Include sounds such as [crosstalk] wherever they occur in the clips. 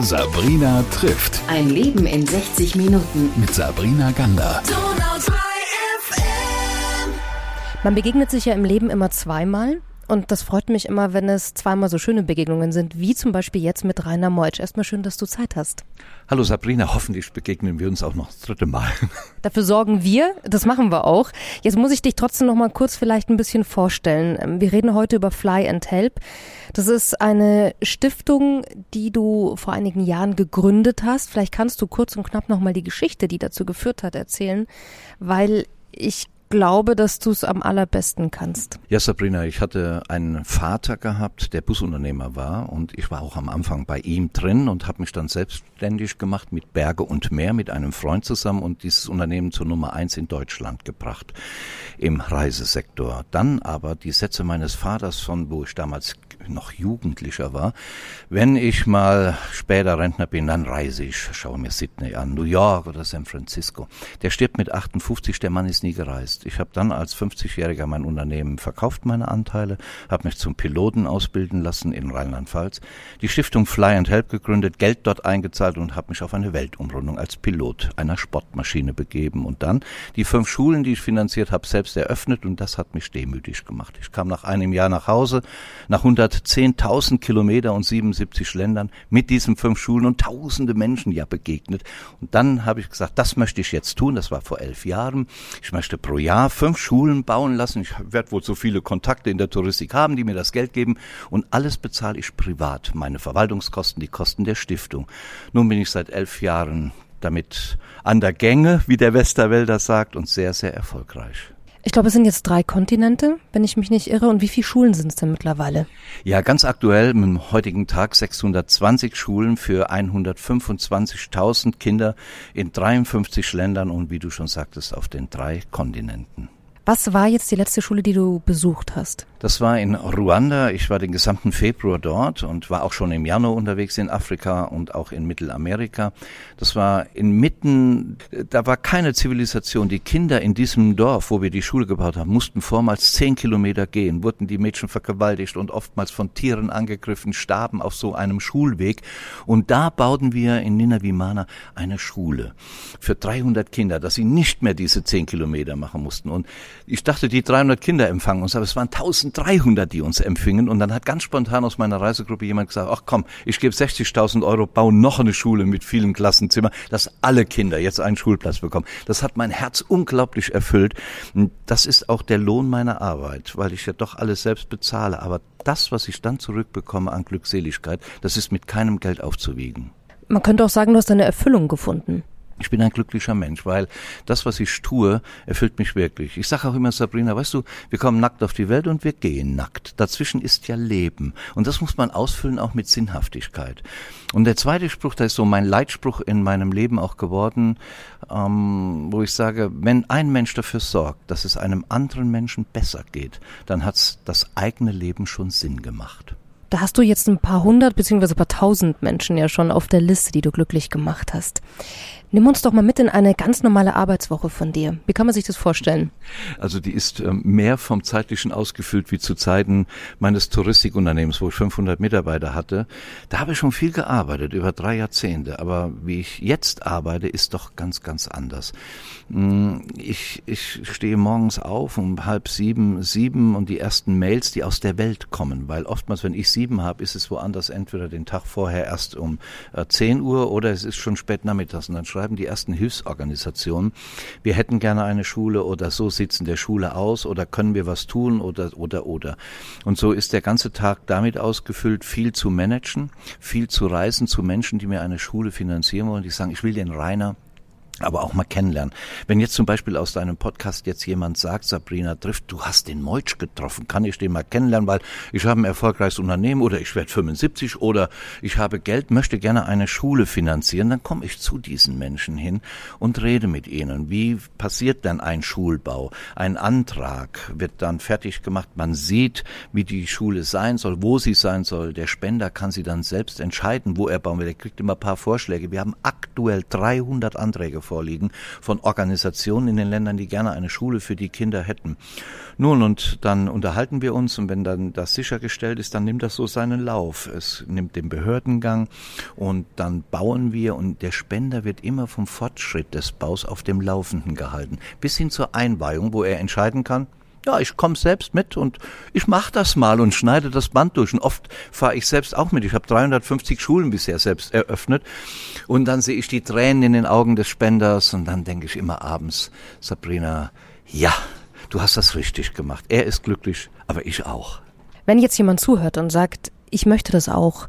Sabrina trifft. Ein Leben in 60 Minuten. Mit Sabrina Gander. Man begegnet sich ja im Leben immer zweimal. Und das freut mich immer, wenn es zweimal so schöne Begegnungen sind, wie zum Beispiel jetzt mit Rainer Meutsch. Erstmal schön, dass du Zeit hast. Hallo Sabrina, hoffentlich begegnen wir uns auch noch das dritte Mal. [laughs] Dafür sorgen wir, das machen wir auch. Jetzt muss ich dich trotzdem noch mal kurz vielleicht ein bisschen vorstellen. Wir reden heute über Fly and Help. Das ist eine Stiftung, die du vor einigen Jahren gegründet hast. Vielleicht kannst du kurz und knapp noch mal die Geschichte, die dazu geführt hat, erzählen, weil ich glaube, dass du es am allerbesten kannst. Ja, Sabrina, ich hatte einen Vater gehabt, der Busunternehmer war und ich war auch am Anfang bei ihm drin und habe mich dann selbstständig gemacht mit Berge und Meer mit einem Freund zusammen und dieses Unternehmen zur Nummer eins in Deutschland gebracht im Reisesektor. Dann aber die Sätze meines Vaters von, wo ich damals noch Jugendlicher war, wenn ich mal später Rentner bin, dann reise ich, schaue mir Sydney an, New York oder San Francisco. Der stirbt mit 58, der Mann ist nie gereist ist. Ich habe dann als 50-Jähriger mein Unternehmen verkauft, meine Anteile, habe mich zum Piloten ausbilden lassen in Rheinland-Pfalz, die Stiftung Fly and Help gegründet, Geld dort eingezahlt und habe mich auf eine Weltumrundung als Pilot einer Sportmaschine begeben und dann die fünf Schulen, die ich finanziert habe, selbst eröffnet und das hat mich demütig gemacht. Ich kam nach einem Jahr nach Hause, nach 110.000 Kilometer und 77 Ländern mit diesen fünf Schulen und tausende Menschen ja begegnet und dann habe ich gesagt, das möchte ich jetzt tun, das war vor elf Jahren. Ich möchte pro Jahr fünf Schulen bauen lassen. Ich werde wohl so viele Kontakte in der Touristik haben, die mir das Geld geben. Und alles bezahle ich privat. Meine Verwaltungskosten, die Kosten der Stiftung. Nun bin ich seit elf Jahren damit an der Gänge, wie der Westerwälder sagt, und sehr, sehr erfolgreich. Ich glaube, es sind jetzt drei Kontinente, wenn ich mich nicht irre. Und wie viele Schulen sind es denn mittlerweile? Ja, ganz aktuell mit heutigen Tag 620 Schulen für 125.000 Kinder in 53 Ländern und wie du schon sagtest, auf den drei Kontinenten. Was war jetzt die letzte Schule, die du besucht hast? Das war in Ruanda. Ich war den gesamten Februar dort und war auch schon im Januar unterwegs in Afrika und auch in Mittelamerika. Das war inmitten, da war keine Zivilisation. Die Kinder in diesem Dorf, wo wir die Schule gebaut haben, mussten vormals zehn Kilometer gehen, wurden die Mädchen vergewaltigt und oftmals von Tieren angegriffen, starben auf so einem Schulweg. Und da bauten wir in Ninavimana eine Schule für 300 Kinder, dass sie nicht mehr diese zehn Kilometer machen mussten. Und ich dachte, die 300 Kinder empfangen uns, aber es waren 1300, die uns empfingen. Und dann hat ganz spontan aus meiner Reisegruppe jemand gesagt, ach komm, ich gebe 60.000 Euro, baue noch eine Schule mit vielen Klassenzimmern, dass alle Kinder jetzt einen Schulplatz bekommen. Das hat mein Herz unglaublich erfüllt. Das ist auch der Lohn meiner Arbeit, weil ich ja doch alles selbst bezahle. Aber das, was ich dann zurückbekomme an Glückseligkeit, das ist mit keinem Geld aufzuwiegen. Man könnte auch sagen, du hast eine Erfüllung gefunden. Ich bin ein glücklicher Mensch, weil das, was ich tue, erfüllt mich wirklich. Ich sage auch immer, Sabrina, weißt du, wir kommen nackt auf die Welt und wir gehen nackt. Dazwischen ist ja Leben. Und das muss man ausfüllen auch mit Sinnhaftigkeit. Und der zweite Spruch, da ist so mein Leitspruch in meinem Leben auch geworden, ähm, wo ich sage, wenn ein Mensch dafür sorgt, dass es einem anderen Menschen besser geht, dann hat's das eigene Leben schon Sinn gemacht. Da hast du jetzt ein paar hundert beziehungsweise ein paar tausend Menschen ja schon auf der Liste, die du glücklich gemacht hast. Nimm uns doch mal mit in eine ganz normale Arbeitswoche von dir. Wie kann man sich das vorstellen? Also die ist ähm, mehr vom zeitlichen ausgefüllt wie zu Zeiten meines Touristikunternehmens, wo ich 500 Mitarbeiter hatte. Da habe ich schon viel gearbeitet, über drei Jahrzehnte. Aber wie ich jetzt arbeite, ist doch ganz, ganz anders. Mm, ich, ich stehe morgens auf um halb sieben, sieben und die ersten Mails, die aus der Welt kommen. Weil oftmals, wenn ich sieben habe, ist es woanders entweder den Tag vorher erst um äh, 10 Uhr oder es ist schon spät nachmittags. Und dann schreiben die ersten Hilfsorganisationen, wir hätten gerne eine Schule oder so sieht's in der Schule aus oder können wir was tun oder oder oder. Und so ist der ganze Tag damit ausgefüllt, viel zu managen, viel zu reisen zu Menschen, die mir eine Schule finanzieren wollen, die sagen, ich will den Rainer aber auch mal kennenlernen. Wenn jetzt zum Beispiel aus deinem Podcast jetzt jemand sagt, Sabrina trifft, du hast den Meutsch getroffen, kann ich den mal kennenlernen, weil ich habe ein erfolgreiches Unternehmen oder ich werde 75 oder ich habe Geld, möchte gerne eine Schule finanzieren, dann komme ich zu diesen Menschen hin und rede mit ihnen. Wie passiert denn ein Schulbau? Ein Antrag wird dann fertig gemacht, man sieht, wie die Schule sein soll, wo sie sein soll. Der Spender kann sie dann selbst entscheiden, wo er bauen will. Er kriegt immer ein paar Vorschläge. Wir haben aktuell 300 Anträge vorliegen von Organisationen in den Ländern, die gerne eine Schule für die Kinder hätten. Nun, und dann unterhalten wir uns und wenn dann das sichergestellt ist, dann nimmt das so seinen Lauf. Es nimmt den Behördengang und dann bauen wir und der Spender wird immer vom Fortschritt des Baus auf dem Laufenden gehalten. Bis hin zur Einweihung, wo er entscheiden kann, ja, ich komme selbst mit und ich mache das mal und schneide das Band durch. Und oft fahre ich selbst auch mit. Ich habe 350 Schulen bisher selbst eröffnet. Und dann sehe ich die Tränen in den Augen des Spenders und dann denke ich immer abends, Sabrina, ja, du hast das richtig gemacht. Er ist glücklich, aber ich auch. Wenn jetzt jemand zuhört und sagt, ich möchte das auch,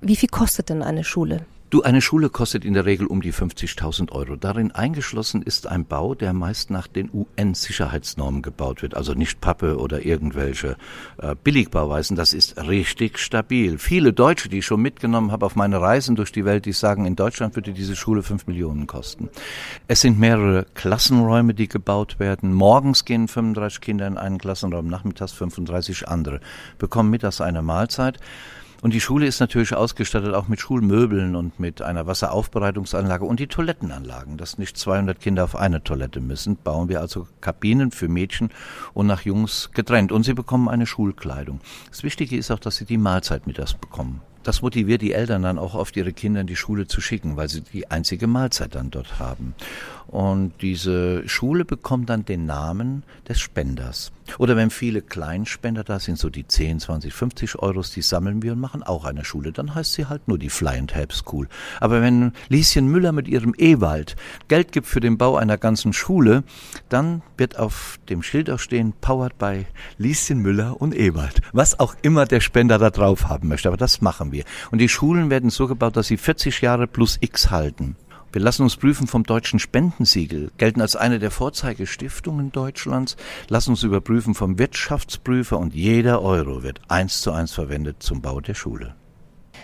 wie viel kostet denn eine Schule? Du, eine Schule kostet in der Regel um die 50.000 Euro. Darin eingeschlossen ist ein Bau, der meist nach den UN-Sicherheitsnormen gebaut wird. Also nicht Pappe oder irgendwelche äh, Billigbauweisen. Das ist richtig stabil. Viele Deutsche, die ich schon mitgenommen habe auf meine Reisen durch die Welt, die sagen, in Deutschland würde diese Schule 5 Millionen kosten. Es sind mehrere Klassenräume, die gebaut werden. Morgens gehen 35 Kinder in einen Klassenraum, nachmittags 35 andere, bekommen mittags eine Mahlzeit. Und die Schule ist natürlich ausgestattet auch mit Schulmöbeln und mit einer Wasseraufbereitungsanlage und die Toilettenanlagen, dass nicht 200 Kinder auf eine Toilette müssen. Bauen wir also Kabinen für Mädchen und nach Jungs getrennt. Und sie bekommen eine Schulkleidung. Das Wichtige ist auch, dass sie die Mahlzeit mit das bekommen. Das motiviert die Eltern dann auch oft, ihre Kinder in die Schule zu schicken, weil sie die einzige Mahlzeit dann dort haben. Und diese Schule bekommt dann den Namen des Spenders. Oder wenn viele Kleinspender da sind, so die 10, 20, 50 Euros, die sammeln wir und machen auch eine Schule. Dann heißt sie halt nur die Fly and Help School. Aber wenn Lieschen Müller mit ihrem Ewald Geld gibt für den Bau einer ganzen Schule, dann wird auf dem Schild auch stehen, powered by Lieschen Müller und Ewald. Was auch immer der Spender da drauf haben möchte. Aber das machen wir. Und die Schulen werden so gebaut, dass sie 40 Jahre plus X halten. Wir lassen uns prüfen vom Deutschen Spendensiegel, gelten als eine der Vorzeigestiftungen Deutschlands, lassen uns überprüfen vom Wirtschaftsprüfer und jeder Euro wird eins zu eins verwendet zum Bau der Schule.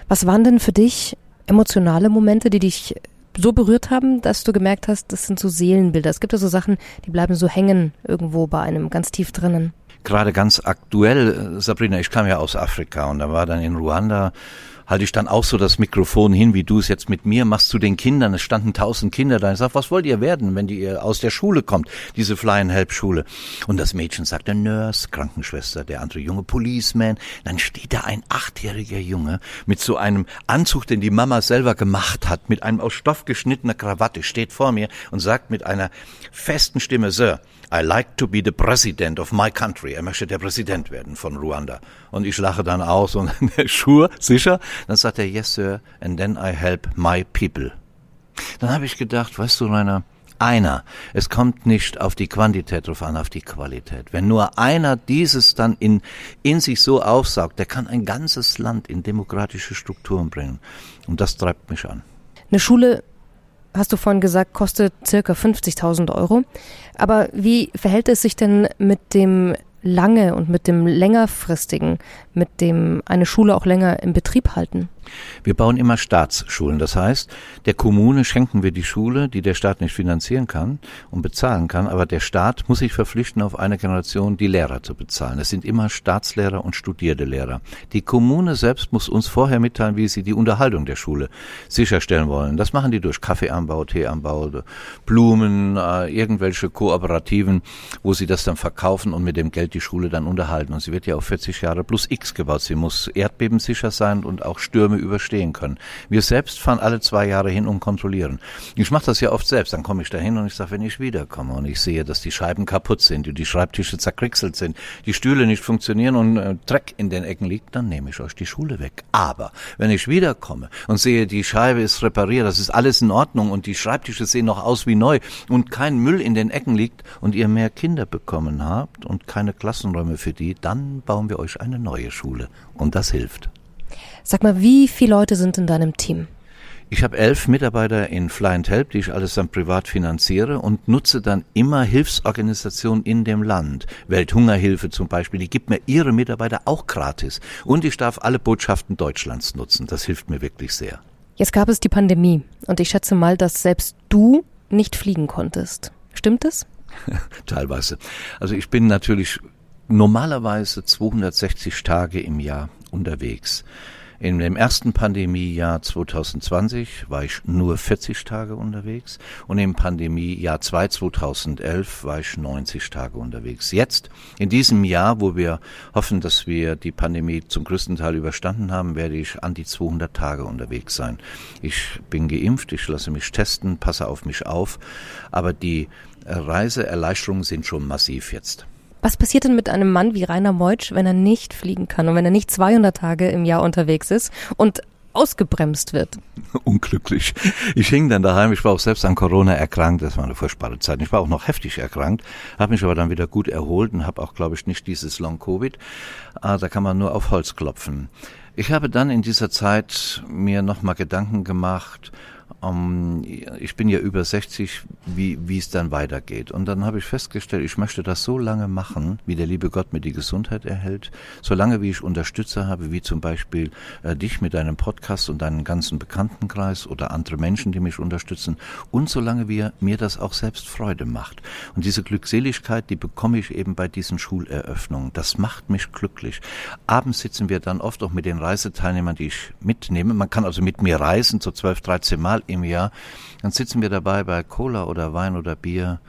Was waren denn für dich emotionale Momente, die dich so berührt haben, dass du gemerkt hast, das sind so Seelenbilder. Es gibt ja so Sachen, die bleiben so hängen irgendwo bei einem ganz tief drinnen. Gerade ganz aktuell, Sabrina, ich kam ja aus Afrika und da war dann in Ruanda halte ich dann auch so das Mikrofon hin, wie du es jetzt mit mir machst zu den Kindern. Es standen tausend Kinder da. Ich sag, was wollt ihr werden, wenn ihr aus der Schule kommt, diese Fly and Help Schule? Und das Mädchen sagt, der Nurse, Krankenschwester, der andere Junge Policeman. Dann steht da ein achtjähriger Junge mit so einem Anzug, den die Mama selber gemacht hat, mit einem aus Stoff geschnittener Krawatte, steht vor mir und sagt mit einer festen Stimme, Sir, I like to be the president of my country. Er möchte der Präsident werden von Ruanda. Und ich lache dann aus und [laughs] Schuhe, sicher? Dann sagt er, yes, sir, and then I help my people. Dann habe ich gedacht, weißt du, Rainer, einer. Es kommt nicht auf die Quantität drauf an, auf die Qualität. Wenn nur einer dieses dann in, in sich so aufsaugt, der kann ein ganzes Land in demokratische Strukturen bringen. Und das treibt mich an. Eine Schule hast du vorhin gesagt, kostet circa 50.000 Euro. Aber wie verhält es sich denn mit dem lange und mit dem längerfristigen, mit dem eine Schule auch länger im Betrieb halten? Wir bauen immer Staatsschulen. Das heißt, der Kommune schenken wir die Schule, die der Staat nicht finanzieren kann und bezahlen kann, aber der Staat muss sich verpflichten, auf eine Generation die Lehrer zu bezahlen. Es sind immer Staatslehrer und studierte Lehrer. Die Kommune selbst muss uns vorher mitteilen, wie sie die Unterhaltung der Schule sicherstellen wollen. Das machen die durch Kaffeeanbau, Teeanbau, Blumen, äh, irgendwelche Kooperativen, wo sie das dann verkaufen und mit dem Geld die Schule dann unterhalten. Und sie wird ja auf 40 Jahre plus X gebaut. Sie muss erdbebensicher sein und auch Stürme überstehen können. Wir selbst fahren alle zwei Jahre hin und kontrollieren. Ich mache das ja oft selbst. Dann komme ich da hin und ich sage, wenn ich wiederkomme und ich sehe, dass die Scheiben kaputt sind, die Schreibtische zerkriegselt sind, die Stühle nicht funktionieren und äh, Dreck in den Ecken liegt, dann nehme ich euch die Schule weg. Aber wenn ich wiederkomme und sehe, die Scheibe ist repariert, das ist alles in Ordnung und die Schreibtische sehen noch aus wie neu und kein Müll in den Ecken liegt und ihr mehr Kinder bekommen habt und keine Klassenräume für die, dann bauen wir euch eine neue Schule. Und das hilft. Sag mal, wie viele Leute sind in deinem Team? Ich habe elf Mitarbeiter in Fly and Help, die ich alles dann privat finanziere und nutze dann immer Hilfsorganisationen in dem Land. Welthungerhilfe zum Beispiel, die gibt mir ihre Mitarbeiter auch gratis. Und ich darf alle Botschaften Deutschlands nutzen. Das hilft mir wirklich sehr. Jetzt gab es die Pandemie und ich schätze mal, dass selbst du nicht fliegen konntest. Stimmt es? [laughs] Teilweise. Also ich bin natürlich normalerweise 260 Tage im Jahr unterwegs. In dem ersten Pandemiejahr 2020 war ich nur 40 Tage unterwegs und im Pandemiejahr 2 2011 war ich 90 Tage unterwegs. Jetzt, in diesem Jahr, wo wir hoffen, dass wir die Pandemie zum größten Teil überstanden haben, werde ich an die 200 Tage unterwegs sein. Ich bin geimpft, ich lasse mich testen, passe auf mich auf, aber die Reiseerleichterungen sind schon massiv jetzt. Was passiert denn mit einem Mann wie Rainer Meutsch, wenn er nicht fliegen kann und wenn er nicht 200 Tage im Jahr unterwegs ist und ausgebremst wird? [laughs] Unglücklich. Ich hing dann daheim, ich war auch selbst an Corona erkrankt, das war eine furchtbare Zeit. Ich war auch noch heftig erkrankt, habe mich aber dann wieder gut erholt und habe auch, glaube ich, nicht dieses Long-Covid. Ah, da kann man nur auf Holz klopfen. Ich habe dann in dieser Zeit mir nochmal Gedanken gemacht, um, ich bin ja über 60, wie, wie es dann weitergeht. Und dann habe ich festgestellt, ich möchte das so lange machen, wie der liebe Gott mir die Gesundheit erhält, solange wie ich Unterstützer habe, wie zum Beispiel äh, dich mit deinem Podcast und deinem ganzen Bekanntenkreis oder andere Menschen, die mich unterstützen und solange wie mir das auch selbst Freude macht. Und diese Glückseligkeit, die bekomme ich eben bei diesen Schuleröffnungen. Das macht mich glücklich. Abends sitzen wir dann oft auch mit den Reiseteilnehmern, die ich mitnehme. Man kann also mit mir reisen, so 12, 13 Mal im Jahr, dann sitzen wir dabei bei Cola oder Wein oder Bier,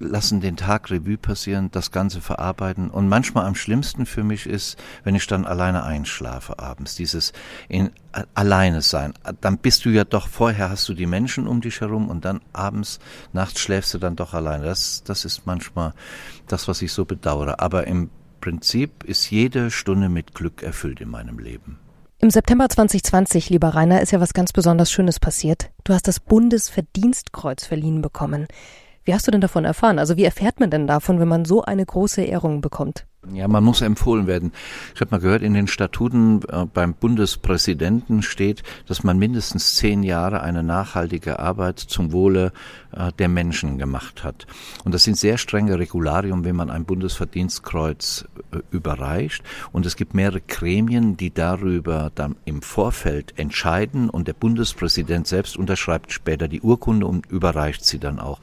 lassen den Tag Revue passieren, das Ganze verarbeiten. Und manchmal am schlimmsten für mich ist, wenn ich dann alleine einschlafe abends, dieses in alleine sein. Dann bist du ja doch, vorher hast du die Menschen um dich herum und dann abends, nachts schläfst du dann doch alleine. Das, das ist manchmal das, was ich so bedauere. Aber im Prinzip ist jede Stunde mit Glück erfüllt in meinem Leben. Im September 2020, lieber Rainer, ist ja was ganz besonders Schönes passiert. Du hast das Bundesverdienstkreuz verliehen bekommen. Wie hast du denn davon erfahren? Also wie erfährt man denn davon, wenn man so eine große Ehrung bekommt? Ja, man muss empfohlen werden. Ich habe mal gehört, in den Statuten äh, beim Bundespräsidenten steht, dass man mindestens zehn Jahre eine nachhaltige Arbeit zum Wohle äh, der Menschen gemacht hat. Und das sind sehr strenge Regularien, wenn man ein Bundesverdienstkreuz äh, überreicht. Und es gibt mehrere Gremien, die darüber dann im Vorfeld entscheiden. Und der Bundespräsident selbst unterschreibt später die Urkunde und überreicht sie dann auch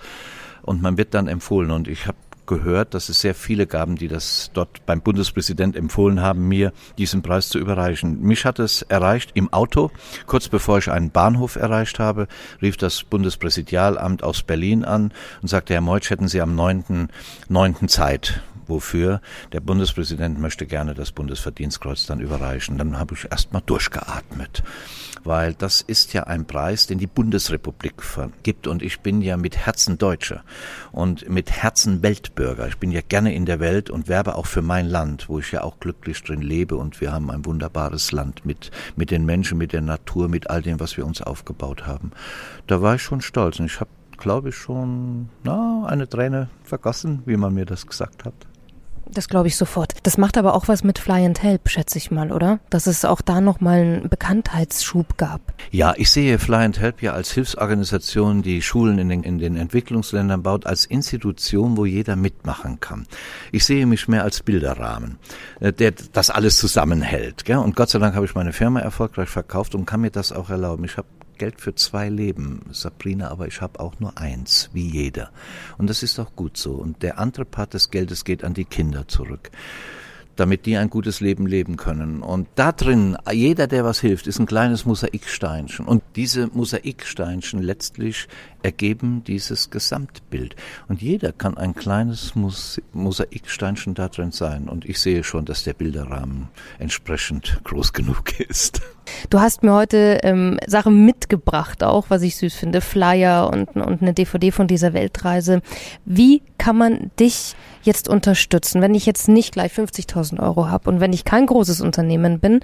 und man wird dann empfohlen. Und ich habe gehört, dass es sehr viele gaben, die das dort beim Bundespräsident empfohlen haben, mir diesen Preis zu überreichen. Mich hat es erreicht im Auto. Kurz bevor ich einen Bahnhof erreicht habe, rief das Bundespräsidialamt aus Berlin an und sagte, Herr Meutsch, hätten Sie am 9. 9. Zeit wofür der Bundespräsident möchte gerne das Bundesverdienstkreuz dann überreichen. Dann habe ich erst mal durchgeatmet weil das ist ja ein Preis, den die Bundesrepublik vergibt und ich bin ja mit Herzen Deutscher und mit Herzen Weltbürger. Ich bin ja gerne in der Welt und werbe auch für mein Land, wo ich ja auch glücklich drin lebe und wir haben ein wunderbares Land mit, mit den Menschen, mit der Natur, mit all dem, was wir uns aufgebaut haben. Da war ich schon stolz und ich habe glaube ich, schon na, eine Träne vergossen, wie man mir das gesagt hat. Das glaube ich sofort. Das macht aber auch was mit Fly and Help, schätze ich mal, oder? Dass es auch da nochmal einen Bekanntheitsschub gab. Ja, ich sehe Fly and Help ja als Hilfsorganisation, die Schulen in den, in den Entwicklungsländern baut, als Institution, wo jeder mitmachen kann. Ich sehe mich mehr als Bilderrahmen, äh, der das alles zusammenhält. Gell? Und Gott sei Dank habe ich meine Firma erfolgreich verkauft und kann mir das auch erlauben. Ich habe Geld für zwei Leben, Sabrina, aber ich habe auch nur eins, wie jeder. Und das ist auch gut so. Und der andere Part des Geldes geht an die Kinder zurück damit die ein gutes Leben leben können. Und da drin, jeder, der was hilft, ist ein kleines Mosaiksteinchen. Und diese Mosaiksteinchen letztlich ergeben dieses Gesamtbild. Und jeder kann ein kleines Mosaiksteinchen da drin sein. Und ich sehe schon, dass der Bilderrahmen entsprechend groß genug ist. Du hast mir heute ähm, Sachen mitgebracht, auch was ich süß finde, Flyer und, und eine DVD von dieser Weltreise. Wie kann man dich jetzt unterstützen, wenn ich jetzt nicht gleich 50.000 Euro habe und wenn ich kein großes Unternehmen bin?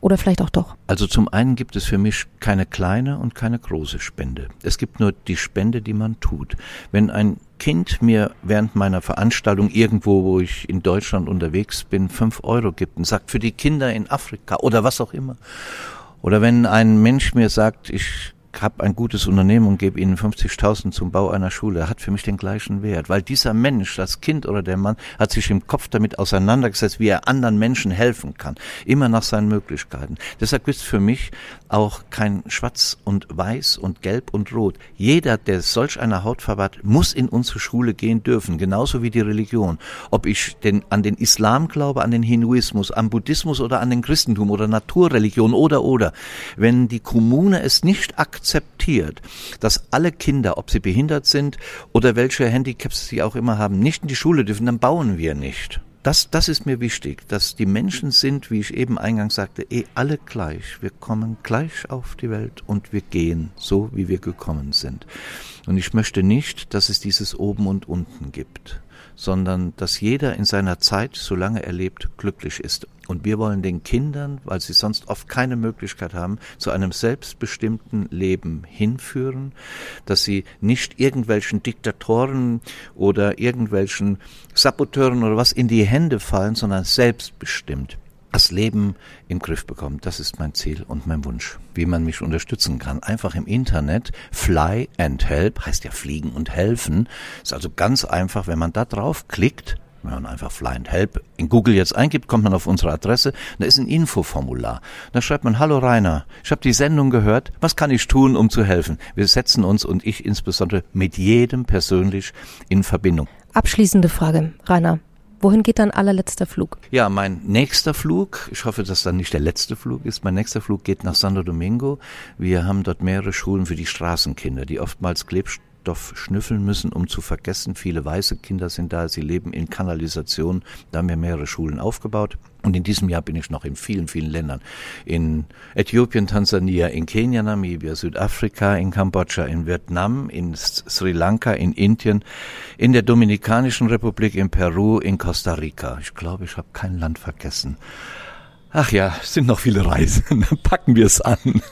Oder vielleicht auch doch? Also zum einen gibt es für mich keine kleine und keine große Spende. Es gibt nur die Spende, die man tut. Wenn ein Kind mir während meiner Veranstaltung irgendwo, wo ich in Deutschland unterwegs bin, fünf Euro gibt und sagt, für die Kinder in Afrika oder was auch immer. Oder wenn ein Mensch mir sagt, ich habe ein gutes Unternehmen und gebe ihnen 50.000 zum Bau einer Schule, hat für mich den gleichen Wert, weil dieser Mensch, das Kind oder der Mann, hat sich im Kopf damit auseinandergesetzt, wie er anderen Menschen helfen kann, immer nach seinen Möglichkeiten. Deshalb es für mich auch kein Schwarz und Weiß und Gelb und Rot. Jeder, der solch eine Hautfarbe hat, muss in unsere Schule gehen dürfen, genauso wie die Religion. Ob ich den, an den Islam glaube, an den Hinduismus, am Buddhismus oder an den Christentum oder Naturreligion oder oder. Wenn die Kommune es nicht akzeptiert, akzeptiert, dass alle Kinder, ob sie behindert sind oder welche Handicaps sie auch immer haben, nicht in die Schule dürfen, dann bauen wir nicht. Das, das ist mir wichtig, dass die Menschen sind, wie ich eben eingangs sagte, eh alle gleich. Wir kommen gleich auf die Welt und wir gehen so, wie wir gekommen sind. Und ich möchte nicht, dass es dieses Oben und Unten gibt sondern dass jeder in seiner Zeit, solange er lebt, glücklich ist. Und wir wollen den Kindern, weil sie sonst oft keine Möglichkeit haben, zu einem selbstbestimmten Leben hinführen, dass sie nicht irgendwelchen Diktatoren oder irgendwelchen Saboteuren oder was in die Hände fallen, sondern selbstbestimmt das Leben im Griff bekommt. Das ist mein Ziel und mein Wunsch. Wie man mich unterstützen kann. Einfach im Internet. Fly and Help heißt ja fliegen und helfen. Ist also ganz einfach, wenn man da drauf klickt, wenn man einfach Fly and Help in Google jetzt eingibt, kommt man auf unsere Adresse. Da ist ein Infoformular. Da schreibt man, hallo Rainer, ich habe die Sendung gehört. Was kann ich tun, um zu helfen? Wir setzen uns und ich insbesondere mit jedem persönlich in Verbindung. Abschließende Frage, Rainer. Wohin geht dein allerletzter Flug? Ja, mein nächster Flug, ich hoffe, dass dann nicht der letzte Flug ist, mein nächster Flug geht nach Santo Domingo. Wir haben dort mehrere Schulen für die Straßenkinder, die oftmals Klebstoff schnüffeln müssen, um zu vergessen. Viele weiße Kinder sind da, sie leben in Kanalisation. Da haben wir mehrere Schulen aufgebaut. Und in diesem Jahr bin ich noch in vielen, vielen Ländern. In Äthiopien, Tansania, in Kenia, Namibia, Südafrika, in Kambodscha, in Vietnam, in Sri Lanka, in Indien, in der Dominikanischen Republik, in Peru, in Costa Rica. Ich glaube, ich habe kein Land vergessen. Ach ja, sind noch viele Reisen. [laughs] Packen wir es an.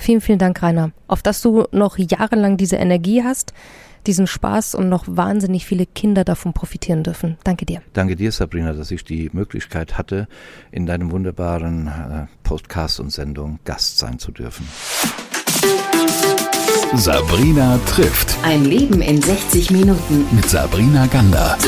Vielen, vielen Dank, Rainer. Auf dass du noch jahrelang diese Energie hast, diesen Spaß und noch wahnsinnig viele Kinder davon profitieren dürfen. Danke dir. Danke dir, Sabrina, dass ich die Möglichkeit hatte, in deinem wunderbaren äh, Podcast und Sendung Gast sein zu dürfen. Sabrina trifft. Ein Leben in 60 Minuten. Mit Sabrina Gander.